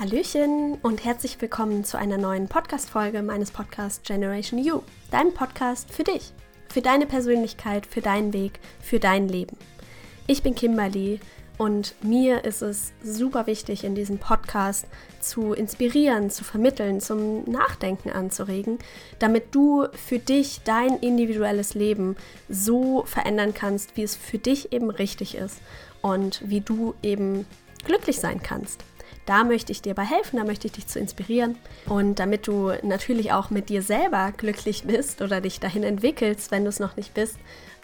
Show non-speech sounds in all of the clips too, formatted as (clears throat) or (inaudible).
Hallöchen und herzlich willkommen zu einer neuen Podcast-Folge meines Podcasts Generation You, deinem Podcast für dich, für deine Persönlichkeit, für deinen Weg, für dein Leben. Ich bin Kimberly und mir ist es super wichtig, in diesem Podcast zu inspirieren, zu vermitteln, zum Nachdenken anzuregen, damit du für dich dein individuelles Leben so verändern kannst, wie es für dich eben richtig ist und wie du eben glücklich sein kannst. Da möchte ich dir bei helfen, da möchte ich dich zu inspirieren. Und damit du natürlich auch mit dir selber glücklich bist oder dich dahin entwickelst, wenn du es noch nicht bist,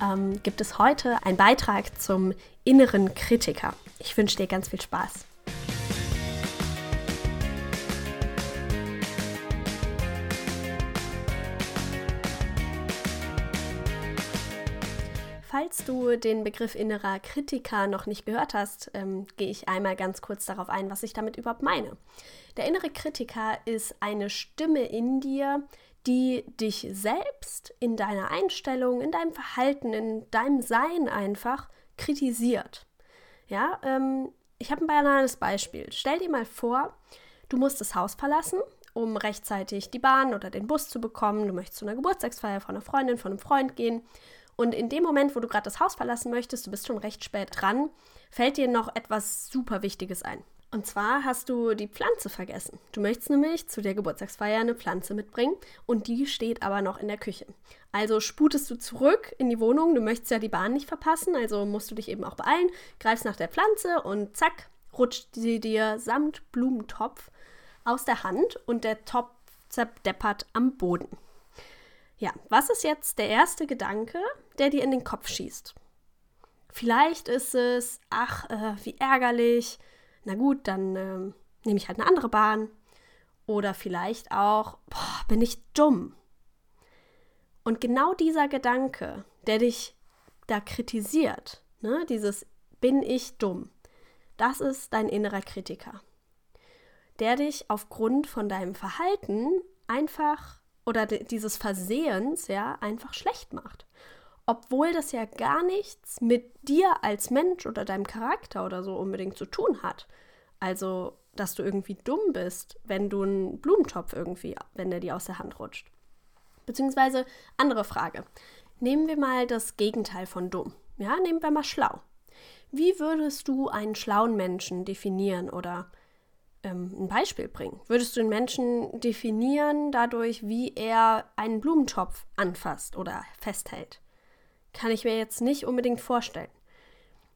ähm, gibt es heute einen Beitrag zum inneren Kritiker. Ich wünsche dir ganz viel Spaß. Du den Begriff innerer Kritiker noch nicht gehört hast, ähm, gehe ich einmal ganz kurz darauf ein, was ich damit überhaupt meine. Der innere Kritiker ist eine Stimme in dir, die dich selbst in deiner Einstellung, in deinem Verhalten, in deinem Sein einfach kritisiert. Ja, ähm, ich habe ein banales Beispiel. Stell dir mal vor, du musst das Haus verlassen, um rechtzeitig die Bahn oder den Bus zu bekommen. Du möchtest zu einer Geburtstagsfeier von einer Freundin, von einem Freund gehen und in dem Moment, wo du gerade das Haus verlassen möchtest, du bist schon recht spät dran, fällt dir noch etwas super Wichtiges ein. Und zwar hast du die Pflanze vergessen. Du möchtest nämlich zu der Geburtstagsfeier eine Pflanze mitbringen und die steht aber noch in der Küche. Also sputest du zurück in die Wohnung, du möchtest ja die Bahn nicht verpassen, also musst du dich eben auch beeilen, greifst nach der Pflanze und zack, rutscht sie dir samt Blumentopf aus der Hand und der Topf zerdeppert am Boden. Ja, was ist jetzt der erste Gedanke, der dir in den Kopf schießt? Vielleicht ist es, ach, äh, wie ärgerlich. Na gut, dann äh, nehme ich halt eine andere Bahn. Oder vielleicht auch, boah, bin ich dumm. Und genau dieser Gedanke, der dich da kritisiert, ne, dieses bin ich dumm, das ist dein innerer Kritiker, der dich aufgrund von deinem Verhalten einfach oder dieses Versehens ja einfach schlecht macht. Obwohl das ja gar nichts mit dir als Mensch oder deinem Charakter oder so unbedingt zu tun hat. Also, dass du irgendwie dumm bist, wenn du einen Blumentopf irgendwie, wenn der dir aus der Hand rutscht. Beziehungsweise, andere Frage. Nehmen wir mal das Gegenteil von dumm. Ja, nehmen wir mal schlau. Wie würdest du einen schlauen Menschen definieren oder ähm, ein Beispiel bringen? Würdest du den Menschen definieren dadurch, wie er einen Blumentopf anfasst oder festhält? Kann ich mir jetzt nicht unbedingt vorstellen.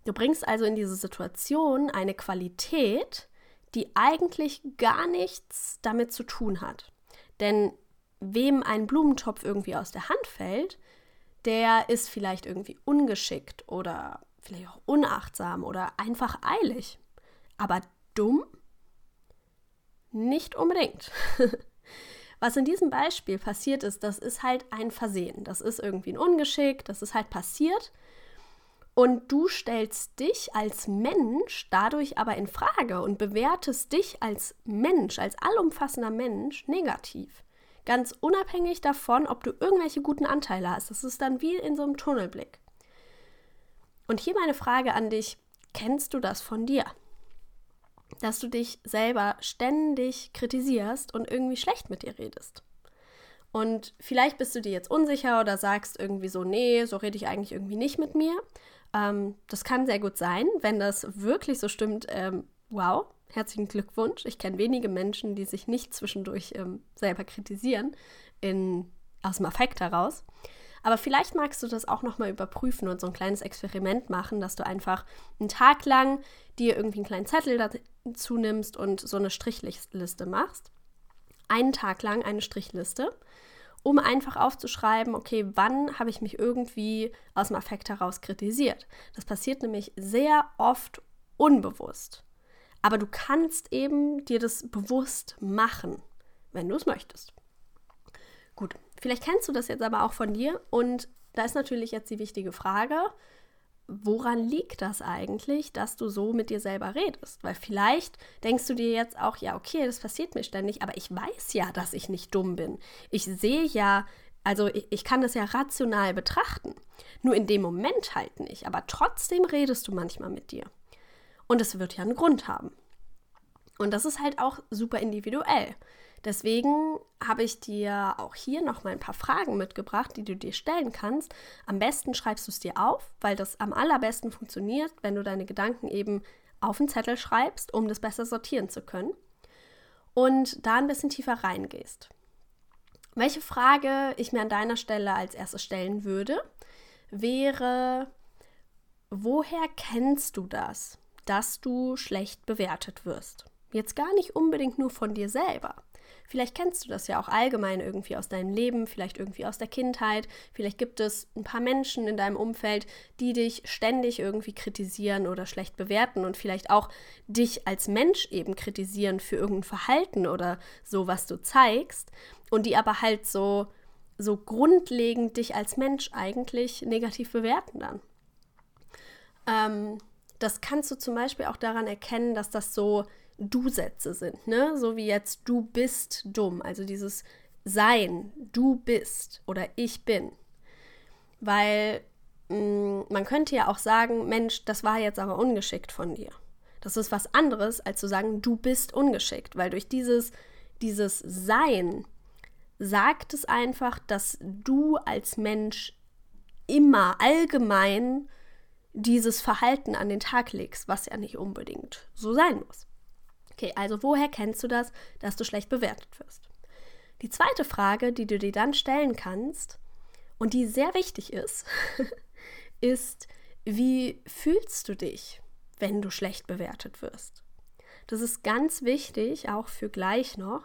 Du bringst also in diese Situation eine Qualität, die eigentlich gar nichts damit zu tun hat. Denn wem ein Blumentopf irgendwie aus der Hand fällt, der ist vielleicht irgendwie ungeschickt oder vielleicht auch unachtsam oder einfach eilig. Aber dumm nicht unbedingt. (laughs) Was in diesem Beispiel passiert ist, das ist halt ein Versehen. Das ist irgendwie ein Ungeschick, das ist halt passiert. Und du stellst dich als Mensch dadurch aber in Frage und bewertest dich als Mensch, als allumfassender Mensch negativ. Ganz unabhängig davon, ob du irgendwelche guten Anteile hast. Das ist dann wie in so einem Tunnelblick. Und hier meine Frage an dich: Kennst du das von dir? Dass du dich selber ständig kritisierst und irgendwie schlecht mit dir redest. Und vielleicht bist du dir jetzt unsicher oder sagst irgendwie so, nee, so rede ich eigentlich irgendwie nicht mit mir. Ähm, das kann sehr gut sein, wenn das wirklich so stimmt. Ähm, wow, herzlichen Glückwunsch. Ich kenne wenige Menschen, die sich nicht zwischendurch ähm, selber kritisieren, in, aus dem Affekt heraus. Aber vielleicht magst du das auch nochmal überprüfen und so ein kleines Experiment machen, dass du einfach einen Tag lang dir irgendwie einen kleinen Zettel dazu nimmst und so eine Strichliste machst. Einen Tag lang eine Strichliste, um einfach aufzuschreiben, okay, wann habe ich mich irgendwie aus dem Affekt heraus kritisiert. Das passiert nämlich sehr oft unbewusst. Aber du kannst eben dir das bewusst machen, wenn du es möchtest. Gut, vielleicht kennst du das jetzt aber auch von dir und da ist natürlich jetzt die wichtige Frage, woran liegt das eigentlich, dass du so mit dir selber redest? Weil vielleicht denkst du dir jetzt auch, ja, okay, das passiert mir ständig, aber ich weiß ja, dass ich nicht dumm bin. Ich sehe ja, also ich, ich kann das ja rational betrachten. Nur in dem Moment halt nicht. Aber trotzdem redest du manchmal mit dir. Und es wird ja einen Grund haben. Und das ist halt auch super individuell. Deswegen habe ich dir auch hier noch mal ein paar Fragen mitgebracht, die du dir stellen kannst. Am besten schreibst du es dir auf, weil das am allerbesten funktioniert, wenn du deine Gedanken eben auf den Zettel schreibst, um das besser sortieren zu können. Und da ein bisschen tiefer reingehst. Welche Frage ich mir an deiner Stelle als erstes stellen würde, wäre, woher kennst du das, dass du schlecht bewertet wirst? Jetzt gar nicht unbedingt nur von dir selber. Vielleicht kennst du das ja auch allgemein irgendwie aus deinem Leben, vielleicht irgendwie aus der Kindheit. Vielleicht gibt es ein paar Menschen in deinem Umfeld, die dich ständig irgendwie kritisieren oder schlecht bewerten und vielleicht auch dich als Mensch eben kritisieren für irgendein Verhalten oder so, was du zeigst. Und die aber halt so, so grundlegend dich als Mensch eigentlich negativ bewerten dann. Ähm, das kannst du zum Beispiel auch daran erkennen, dass das so Du-Sätze sind, ne? So wie jetzt du bist dumm, also dieses Sein, du bist oder ich bin. Weil mh, mm, man könnte ja auch sagen, Mensch, das war jetzt aber ungeschickt von dir. Das ist was anderes, als zu sagen, du bist ungeschickt, weil durch dieses, dieses Sein sagt es einfach, dass du als Mensch immer allgemein dieses Verhalten an den Tag legst, was ja nicht unbedingt so sein muss. Okay, also woher kennst du das, dass du schlecht bewertet wirst? Die zweite Frage, die du dir dann stellen kannst und die sehr wichtig ist, (laughs) ist, wie fühlst du dich, wenn du schlecht bewertet wirst? Das ist ganz wichtig, auch für gleich noch,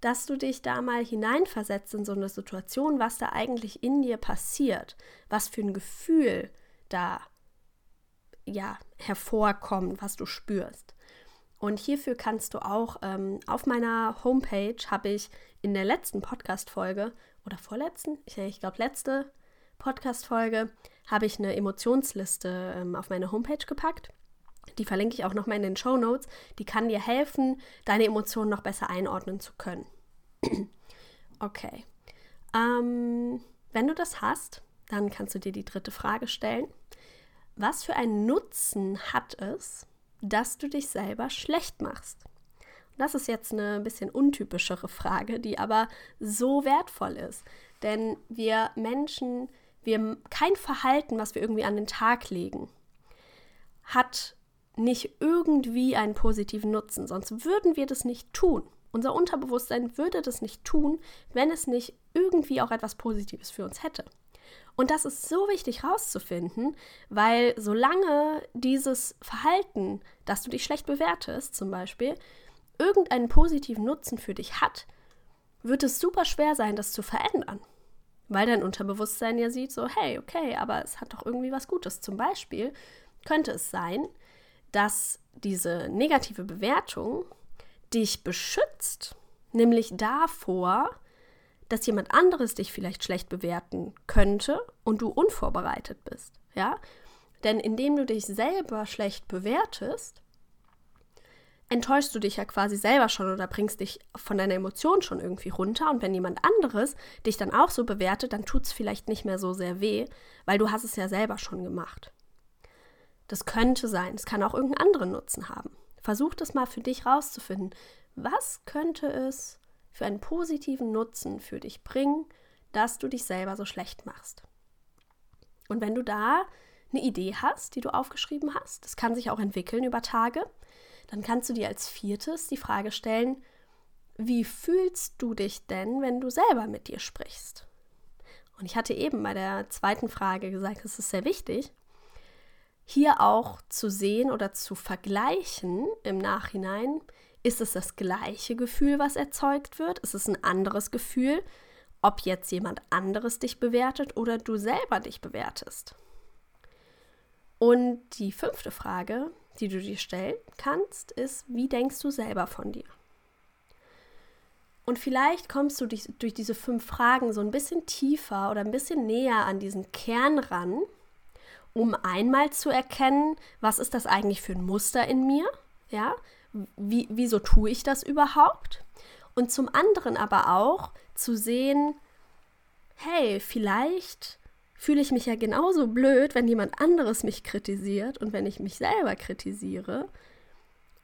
dass du dich da mal hineinversetzt in so eine Situation, was da eigentlich in dir passiert, was für ein Gefühl da ja hervorkommt, was du spürst. Und hierfür kannst du auch ähm, auf meiner Homepage habe ich in der letzten Podcast-Folge oder vorletzten, ich, ich glaube letzte Podcast-Folge, habe ich eine Emotionsliste ähm, auf meine Homepage gepackt. Die verlinke ich auch nochmal in den Show Notes. Die kann dir helfen, deine Emotionen noch besser einordnen zu können. (clears throat) okay. Ähm, wenn du das hast, dann kannst du dir die dritte Frage stellen. Was für einen Nutzen hat es, dass du dich selber schlecht machst? das ist jetzt eine bisschen untypischere Frage, die aber so wertvoll ist. Denn wir Menschen, wir kein Verhalten, was wir irgendwie an den Tag legen, hat nicht irgendwie einen positiven Nutzen, sonst würden wir das nicht tun. Unser Unterbewusstsein würde das nicht tun, wenn es nicht irgendwie auch etwas Positives für uns hätte. Und das ist so wichtig herauszufinden, weil solange dieses Verhalten, dass du dich schlecht bewertest, zum Beispiel, irgendeinen positiven Nutzen für dich hat, wird es super schwer sein, das zu verändern. Weil dein Unterbewusstsein ja sieht, so, hey, okay, aber es hat doch irgendwie was Gutes. Zum Beispiel könnte es sein, dass diese negative Bewertung dich beschützt, nämlich davor, dass jemand anderes dich vielleicht schlecht bewerten könnte und du unvorbereitet bist, ja? Denn indem du dich selber schlecht bewertest, enttäuschst du dich ja quasi selber schon oder bringst dich von deiner Emotion schon irgendwie runter. Und wenn jemand anderes dich dann auch so bewertet, dann tut es vielleicht nicht mehr so sehr weh, weil du hast es ja selber schon gemacht. Das könnte sein. Es kann auch irgendeinen anderen Nutzen haben. Versuch das mal für dich rauszufinden. Was könnte es für einen positiven Nutzen für dich bringen, dass du dich selber so schlecht machst. Und wenn du da eine Idee hast, die du aufgeschrieben hast, das kann sich auch entwickeln über Tage, dann kannst du dir als viertes die Frage stellen, wie fühlst du dich denn, wenn du selber mit dir sprichst? Und ich hatte eben bei der zweiten Frage gesagt, es ist sehr wichtig, hier auch zu sehen oder zu vergleichen im Nachhinein, ist es das gleiche Gefühl, was erzeugt wird? Ist es ein anderes Gefühl, ob jetzt jemand anderes dich bewertet oder du selber dich bewertest? Und die fünfte Frage, die du dir stellen kannst, ist, wie denkst du selber von dir? Und vielleicht kommst du durch, durch, diese fünf Fragen so ein bisschen tiefer oder ein bisschen näher an diesen Kern ran, um einmal zu erkennen, was ist das eigentlich für ein Muster in mir? Ja, wie, wieso tue ich das überhaupt? Und zum anderen aber auch zu sehen, hey, vielleicht fühle ich mich ja genauso blöd, wenn jemand anderes mich kritisiert und wenn ich mich selber kritisiere.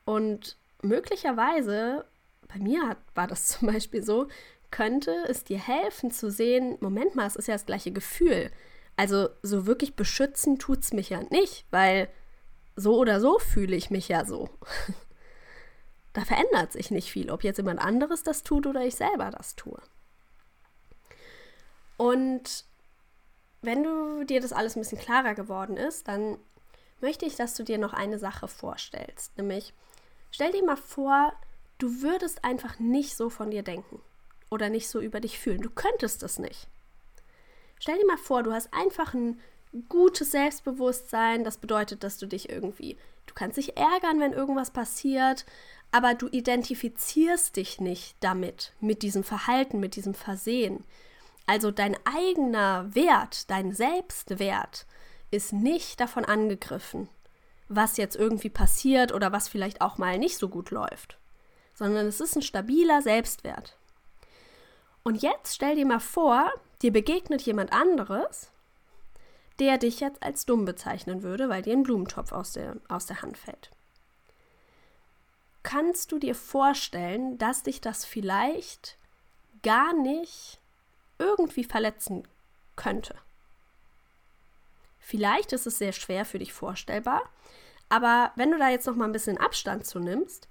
Und möglicherweise, bei mir war das (laughs) zum Beispiel so, könnte es dir helfen zu sehen, Moment mal, es ist ja das gleiche Gefühl. Also so wirklich beschützen tut es mich ja nicht, weil so oder so fühle ich mich ja so. (laughs) da verändert sich nicht viel, ob jetzt jemand anderes das tut oder ich selber das tue. Und wenn du dir das alles ein bisschen klarer geworden ist, dann möchte ich, dass du dir noch eine Sache vorstellst. Nämlich, stell dir mal vor, du würdest einfach nicht so von dir denken oder nicht so über dich fühlen. Du könntest es nicht. Stell dir mal vor, du hast einfach ein gutes Selbstbewusstsein. Das bedeutet, dass du dich irgendwie, du kannst dich ärgern, wenn irgendwas passiert, aber du identifizierst dich nicht damit, mit diesem Verhalten, mit diesem Versehen. Also dein eigener Wert, dein Selbstwert ist nicht davon angegriffen, was jetzt irgendwie passiert oder was vielleicht auch mal nicht so gut läuft, sondern es ist ein stabiler Selbstwert. Und jetzt stell dir mal vor, dir begegnet jemand anderes, der dich jetzt als dumm bezeichnen würde, weil dir ein Blumentopf aus der, aus der Hand fällt. Kannst du dir vorstellen, dass dich das vielleicht gar nicht irgendwie verletzen könnte. Vielleicht ist es sehr schwer für dich vorstellbar, aber wenn du da jetzt noch mal ein bisschen Abstand zu nimmst,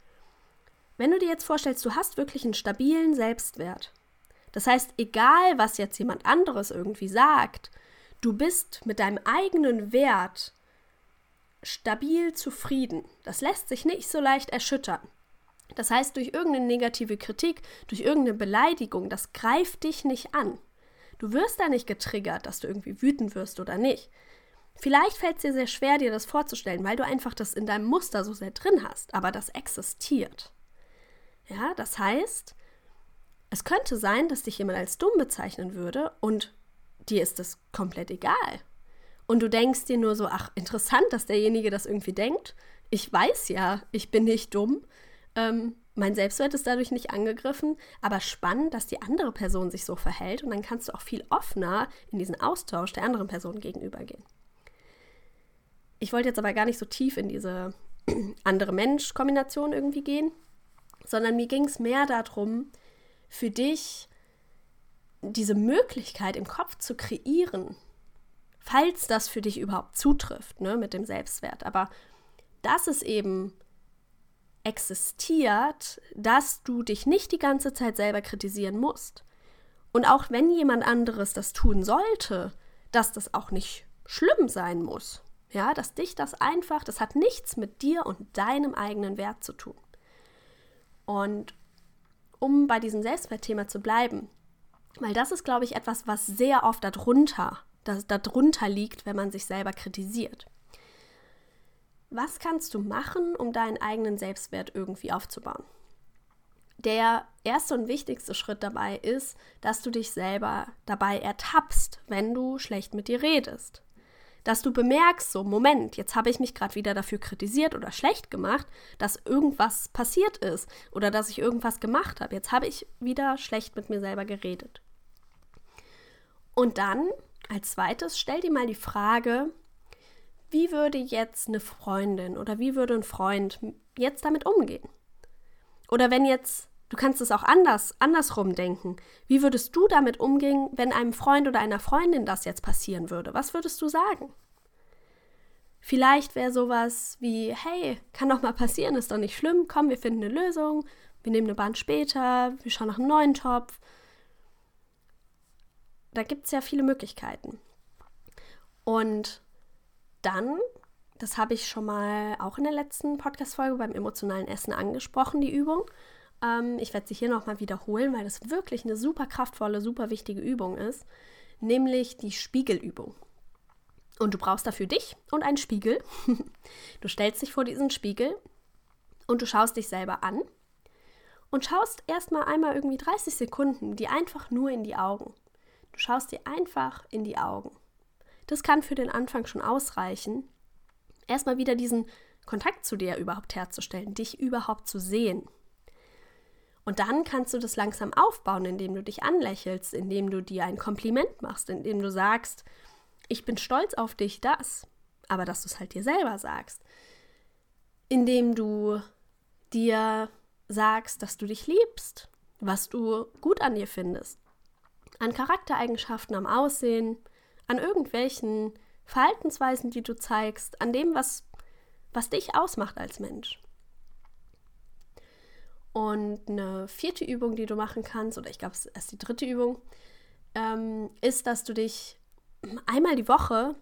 wenn du dir jetzt vorstellst, du hast wirklich einen stabilen Selbstwert. Das heißt, egal was jetzt jemand anderes irgendwie sagt, du bist mit deinem eigenen Wert stabil zufrieden. Das lässt sich nicht so leicht erschüttern. Das heißt, durch irgendeine negative Kritik, durch irgendeine Beleidigung, das greift dich nicht an. Du wirst da nicht getriggert, dass du irgendwie wütend wirst oder nicht. Vielleicht fällt es dir sehr schwer, dir das vorzustellen, weil du einfach das in deinem Muster so sehr drin hast, aber das existiert. Ja, das heißt, es könnte sein, dass dich jemand als dumm bezeichnen würde und dir ist das komplett egal. Und du denkst dir nur so, ach, interessant, dass derjenige das irgendwie denkt. Ich weiß ja, ich bin nicht dumm. Ähm, mein Selbstwert ist dadurch nicht angegriffen, aber spannend, dass die andere Person sich so verhält und dann kannst du auch viel offener in diesen Austausch der anderen Person gegenübergehen. Ich wollte jetzt aber gar nicht so tief in diese (clears throat) andere Mensch-Kombination irgendwie gehen, sondern mir ging es mehr darum, für dich diese Möglichkeit im Kopf zu kreieren, falls das für dich überhaupt zutrifft, ne, mit dem Selbstwert. Aber dass es eben existiert, dass du dich nicht die ganze Zeit selber kritisieren musst. Und auch wenn jemand anderes das tun sollte, dass das auch nicht schlimm sein muss. Ja, dass dich das einfach, das hat nichts mit dir und deinem eigenen Wert zu tun. Und um bei diesem Selbstwertthema zu bleiben, weil das ist, glaube ich, etwas, was sehr oft darunter, das, darunter liegt, wenn man sich selber kritisiert. Was kannst du machen, um deinen eigenen Selbstwert irgendwie aufzubauen? Der erste und wichtigste Schritt dabei ist, dass du dich selber dabei ertappst, wenn du schlecht mit dir redest. Dass du bemerkst, so, Moment, jetzt habe ich mich gerade wieder dafür kritisiert oder schlecht gemacht, dass irgendwas passiert ist oder dass ich irgendwas gemacht habe. Jetzt habe ich wieder schlecht mit mir selber geredet. Und dann, als zweites, stell dir mal die Frage, wie würde jetzt eine Freundin oder wie würde ein Freund jetzt damit umgehen? Oder wenn jetzt, du kannst es auch anders, andersrum denken, wie würdest du damit umgehen, wenn einem Freund oder einer Freundin das jetzt passieren würde? Was würdest du sagen? Vielleicht wäre sowas wie, hey, kann doch mal passieren, ist doch nicht schlimm, komm, wir finden eine Lösung, wir nehmen eine Bahn später, wir schauen nach einem neuen Topf. Da gibt es ja viele Möglichkeiten. Und dann, das habe ich schon mal auch in der letzten Podcast-Folge beim emotionalen Essen angesprochen, die Übung. Ähm, ich werde sie hier nochmal wiederholen, weil das wirklich eine super kraftvolle, super wichtige Übung ist, nämlich die Spiegelübung. Und du brauchst dafür dich und einen Spiegel. (laughs) du stellst dich vor diesen Spiegel und du schaust dich selber an und schaust erstmal einmal irgendwie 30 Sekunden die einfach nur in die Augen. Du schaust dir einfach in die Augen. Das kann für den Anfang schon ausreichen, erstmal wieder diesen Kontakt zu dir überhaupt herzustellen, dich überhaupt zu sehen. Und dann kannst du das langsam aufbauen, indem du dich anlächelst, indem du dir ein Kompliment machst, indem du sagst, ich bin stolz auf dich, das, aber dass du es halt dir selber sagst, indem du dir sagst, dass du dich liebst, was du gut an dir findest, an Charaktereigenschaften, am Aussehen, an irgendwelchen Verhaltensweisen, die du zeigst, an dem, was, was dich ausmacht als Mensch. Und eine vierte Übung, die du machen kannst, oder ich glaube, es ist die dritte Übung, ähm, ist, dass du dich einmal die Woche,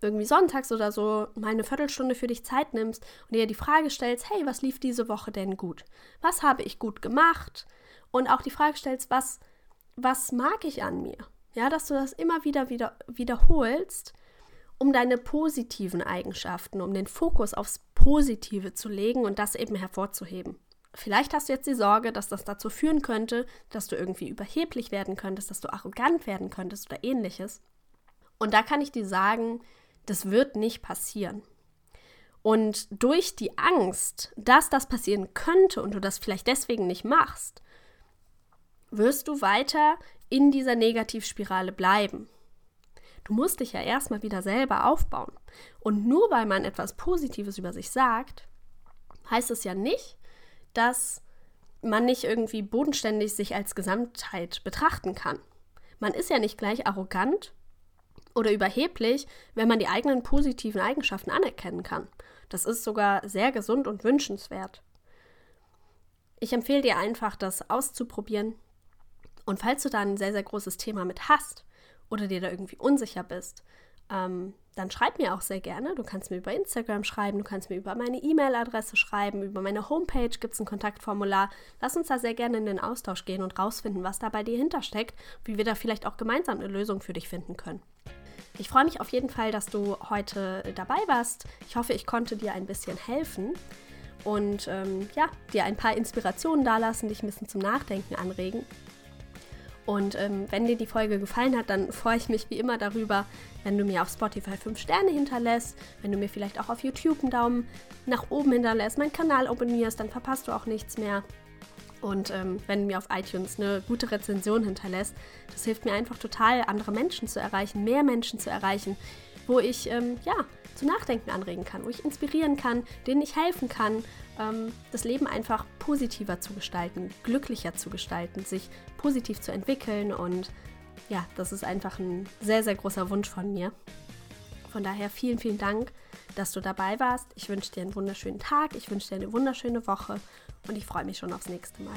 irgendwie sonntags oder so, mal eine Viertelstunde für dich Zeit nimmst und dir die Frage stellst, hey, was lief diese Woche denn gut? Was habe ich gut gemacht? Und auch die Frage stellst, was, was mag ich an mir? Ja, dass du das immer wieder, wieder wiederholst, um deine positiven Eigenschaften, um den Fokus aufs Positive zu legen und das eben hervorzuheben. Vielleicht hast du jetzt die Sorge, dass das dazu führen könnte, dass du irgendwie überheblich werden könntest, dass du arrogant werden könntest oder ähnliches. Und da kann ich dir sagen, das wird nicht passieren. Und durch die Angst, dass das passieren könnte und du das vielleicht deswegen nicht machst, wirst du weiter in dieser Negativspirale bleiben. Du musst dich ja erstmal wieder selber aufbauen. Und nur weil man etwas Positives über sich sagt, heißt es ja nicht, dass man nicht irgendwie bodenständig sich als Gesamtheit betrachten kann. Man ist ja nicht gleich arrogant oder überheblich, wenn man die eigenen positiven Eigenschaften anerkennen kann. Das ist sogar sehr gesund und wünschenswert. Ich empfehle dir einfach, das auszuprobieren. Und falls du da ein sehr, sehr großes Thema mit hast oder dir da irgendwie unsicher bist, ähm, dann schreib mir auch sehr gerne. Du kannst mir über Instagram schreiben, du kannst mir über meine E-Mail-Adresse schreiben, über meine Homepage gibt es ein Kontaktformular. Lass uns da sehr gerne in den Austausch gehen und rausfinden, was da bei dir hintersteckt, wie wir da vielleicht auch gemeinsam eine Lösung für dich finden können. Ich freue mich auf jeden Fall, dass du heute dabei warst. Ich hoffe, ich konnte dir ein bisschen helfen und ähm, ja, dir ein paar Inspirationen dalassen, dich ein bisschen zum Nachdenken anregen. Und ähm, wenn dir die Folge gefallen hat, dann freue ich mich wie immer darüber, wenn du mir auf Spotify 5 Sterne hinterlässt, wenn du mir vielleicht auch auf YouTube einen Daumen nach oben hinterlässt, meinen Kanal abonnierst, dann verpasst du auch nichts mehr. Und ähm, wenn du mir auf iTunes eine gute Rezension hinterlässt, das hilft mir einfach total, andere Menschen zu erreichen, mehr Menschen zu erreichen, wo ich ähm, ja zu Nachdenken anregen kann, wo ich inspirieren kann, denen ich helfen kann, ähm, das Leben einfach positiver zu gestalten, glücklicher zu gestalten, sich positiv zu entwickeln. Und ja, das ist einfach ein sehr, sehr großer Wunsch von mir. Von daher vielen, vielen Dank, dass du dabei warst. Ich wünsche dir einen wunderschönen Tag, ich wünsche dir eine wunderschöne Woche und ich freue mich schon aufs nächste Mal.